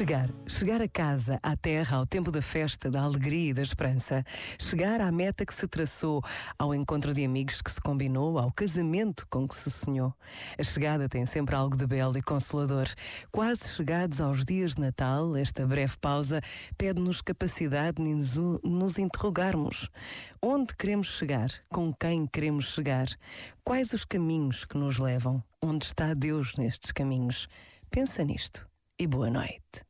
Chegar, chegar a casa, à terra, ao tempo da festa, da alegria e da esperança. Chegar à meta que se traçou, ao encontro de amigos que se combinou, ao casamento com que se sonhou. A chegada tem sempre algo de belo e consolador. Quase chegados aos dias de Natal, esta breve pausa pede-nos capacidade de nos interrogarmos. Onde queremos chegar? Com quem queremos chegar? Quais os caminhos que nos levam? Onde está Deus nestes caminhos? Pensa nisto e boa noite.